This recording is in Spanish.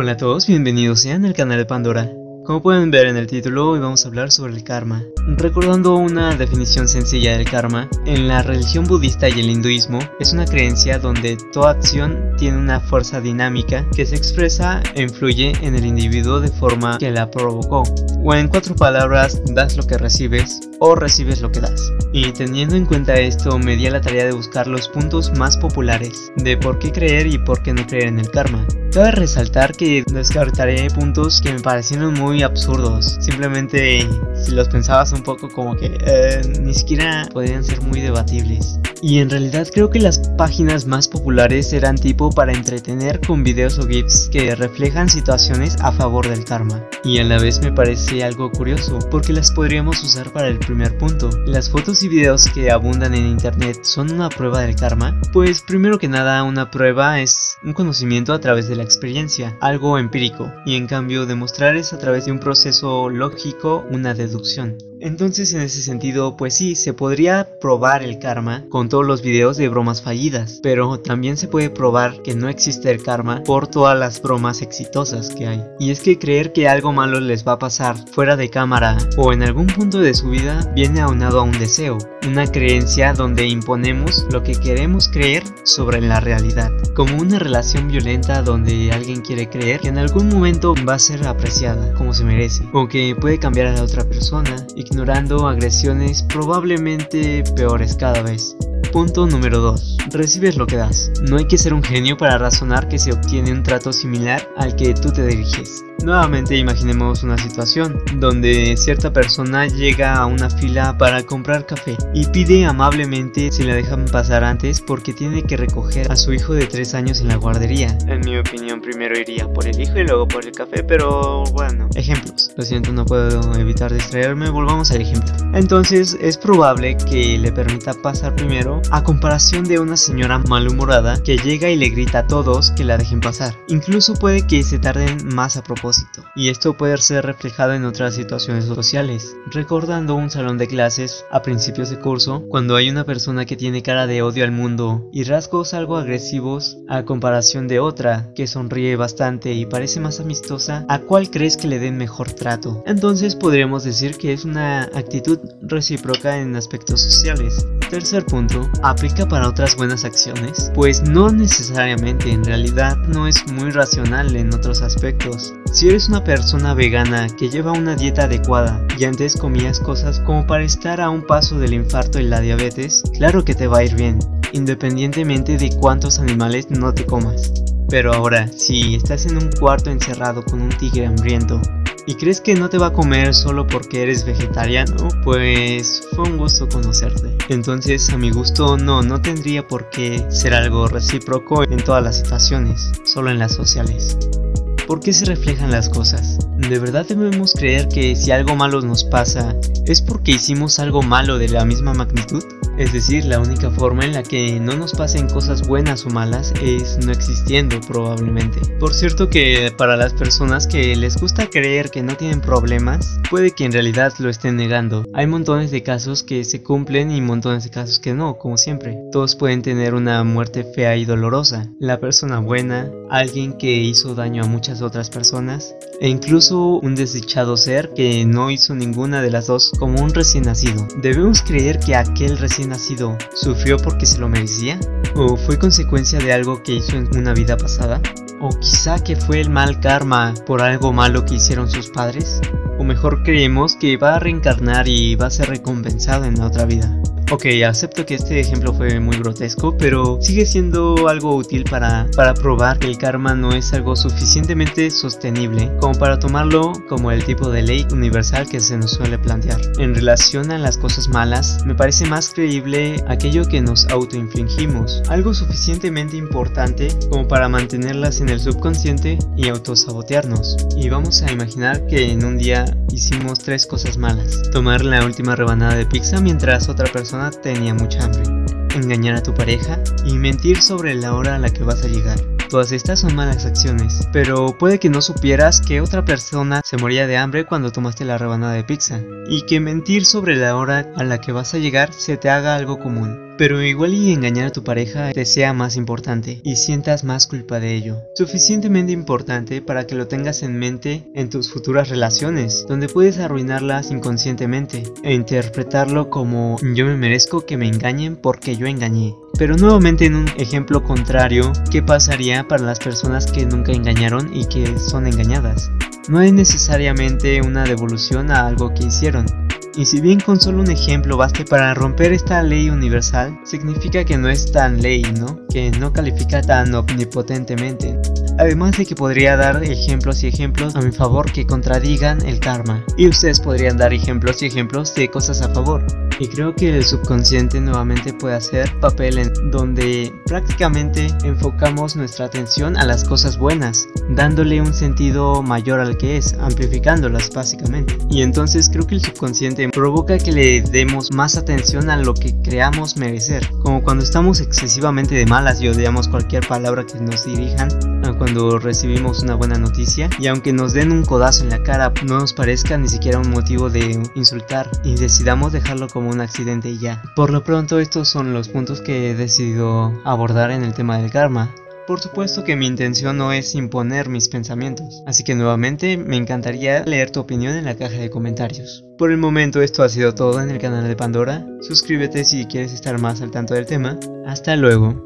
Hola a todos, bienvenidos sean al canal de Pandora. Como pueden ver en el título, hoy vamos a hablar sobre el karma. Recordando una definición sencilla del karma, en la religión budista y el hinduismo es una creencia donde toda acción tiene una fuerza dinámica que se expresa e influye en el individuo de forma que la provocó. O en cuatro palabras, das lo que recibes o recibes lo que das. Y teniendo en cuenta esto, me di a la tarea de buscar los puntos más populares de por qué creer y por qué no creer en el karma. Cabe resaltar que descartaré puntos que me parecieron muy absurdos. Simplemente si los pensabas un poco como que eh, ni siquiera podrían ser muy debatibles. Y en realidad creo que las páginas más populares eran tipo para entretener con videos o GIFs que reflejan situaciones a favor del karma. Y a la vez me parece algo curioso porque las podríamos usar para el primer punto. ¿Las fotos y videos que abundan en internet son una prueba del karma? Pues primero que nada una prueba es un conocimiento a través de la experiencia, algo empírico, y en cambio demostrar es a través de un proceso lógico, una deducción. Entonces en ese sentido, pues sí, se podría probar el karma con todos los videos de bromas fallidas, pero también se puede probar que no existe el karma por todas las bromas exitosas que hay. Y es que creer que algo malo les va a pasar fuera de cámara o en algún punto de su vida viene aunado a un deseo, una creencia donde imponemos lo que queremos creer sobre la realidad, como una relación violenta donde alguien quiere creer que en algún momento va a ser apreciada como se merece, o que puede cambiar a la otra persona ignorando agresiones probablemente peores cada vez. Punto número 2. Recibes lo que das. No hay que ser un genio para razonar que se obtiene un trato similar al que tú te diriges. Nuevamente imaginemos una situación donde cierta persona llega a una fila para comprar café y pide amablemente si la dejan pasar antes porque tiene que recoger a su hijo de 3 años en la guardería. En mi opinión primero iría por el hijo y luego por el café, pero bueno. Ejemplos. Lo siento, no puedo evitar distraerme, volvamos al ejemplo. Entonces es probable que le permita pasar primero a comparación de una señora malhumorada que llega y le grita a todos que la dejen pasar. Incluso puede que se tarden más a propósito y esto puede ser reflejado en otras situaciones sociales, recordando un salón de clases a principios de curso, cuando hay una persona que tiene cara de odio al mundo y rasgos algo agresivos a comparación de otra que sonríe bastante y parece más amistosa, ¿a cuál crees que le den mejor trato? Entonces podríamos decir que es una actitud recíproca en aspectos sociales. Tercer punto, ¿aplica para otras buenas acciones? Pues no necesariamente, en realidad no es muy racional en otros aspectos. Si eres una persona vegana que lleva una dieta adecuada y antes comías cosas como para estar a un paso del infarto y la diabetes, claro que te va a ir bien, independientemente de cuántos animales no te comas. Pero ahora, si estás en un cuarto encerrado con un tigre hambriento y crees que no te va a comer solo porque eres vegetariano, pues fue un gusto conocerte. Entonces, a mi gusto, no, no tendría por qué ser algo recíproco en todas las situaciones, solo en las sociales. ¿Por qué se reflejan las cosas? ¿De verdad debemos creer que si algo malo nos pasa, es porque hicimos algo malo de la misma magnitud? Es decir, la única forma en la que no nos pasen cosas buenas o malas es no existiendo probablemente. Por cierto que para las personas que les gusta creer que no tienen problemas, puede que en realidad lo estén negando. Hay montones de casos que se cumplen y montones de casos que no, como siempre. Todos pueden tener una muerte fea y dolorosa. La persona buena, alguien que hizo daño a muchas otras personas, e incluso un desdichado ser que no hizo ninguna de las dos como un recién nacido. ¿Debemos creer que aquel recién nacido sufrió porque se lo merecía? ¿O fue consecuencia de algo que hizo en una vida pasada? ¿O quizá que fue el mal karma por algo malo que hicieron sus padres? ¿O mejor creemos que va a reencarnar y va a ser recompensado en la otra vida? Ok, acepto que este ejemplo fue muy grotesco, pero sigue siendo algo útil para, para probar que el karma no es algo suficientemente sostenible como para tomarlo como el tipo de ley universal que se nos suele plantear. En relación a las cosas malas, me parece más creíble aquello que nos autoinfligimos, algo suficientemente importante como para mantenerlas en el subconsciente y autosabotearnos. Y vamos a imaginar que en un día hicimos tres cosas malas. Tomar la última rebanada de pizza mientras otra persona tenía mucha hambre, engañar a tu pareja y mentir sobre la hora a la que vas a llegar. Todas estas son malas acciones, pero puede que no supieras que otra persona se moría de hambre cuando tomaste la rebanada de pizza, y que mentir sobre la hora a la que vas a llegar se te haga algo común. Pero igual y engañar a tu pareja te sea más importante y sientas más culpa de ello. Suficientemente importante para que lo tengas en mente en tus futuras relaciones, donde puedes arruinarlas inconscientemente e interpretarlo como yo me merezco que me engañen porque yo engañé. Pero nuevamente en un ejemplo contrario, ¿qué pasaría para las personas que nunca engañaron y que son engañadas? No hay necesariamente una devolución a algo que hicieron. Y si bien con solo un ejemplo baste para romper esta ley universal, significa que no es tan ley, ¿no? Que no califica tan omnipotentemente. Además de que podría dar ejemplos y ejemplos a mi favor que contradigan el karma. Y ustedes podrían dar ejemplos y ejemplos de cosas a favor. Y creo que el subconsciente nuevamente puede hacer papel en donde prácticamente enfocamos nuestra atención a las cosas buenas, dándole un sentido mayor al que es, amplificándolas básicamente. Y entonces creo que el subconsciente provoca que le demos más atención a lo que creamos merecer, como cuando estamos excesivamente de malas y odiamos cualquier palabra que nos dirijan, cuando recibimos una buena noticia y aunque nos den un codazo en la cara no nos parezca ni siquiera un motivo de insultar y decidamos dejarlo como un accidente y ya. Por lo pronto estos son los puntos que he decidido abordar en el tema del karma. Por supuesto que mi intención no es imponer mis pensamientos, así que nuevamente me encantaría leer tu opinión en la caja de comentarios. Por el momento esto ha sido todo en el canal de Pandora, suscríbete si quieres estar más al tanto del tema, hasta luego.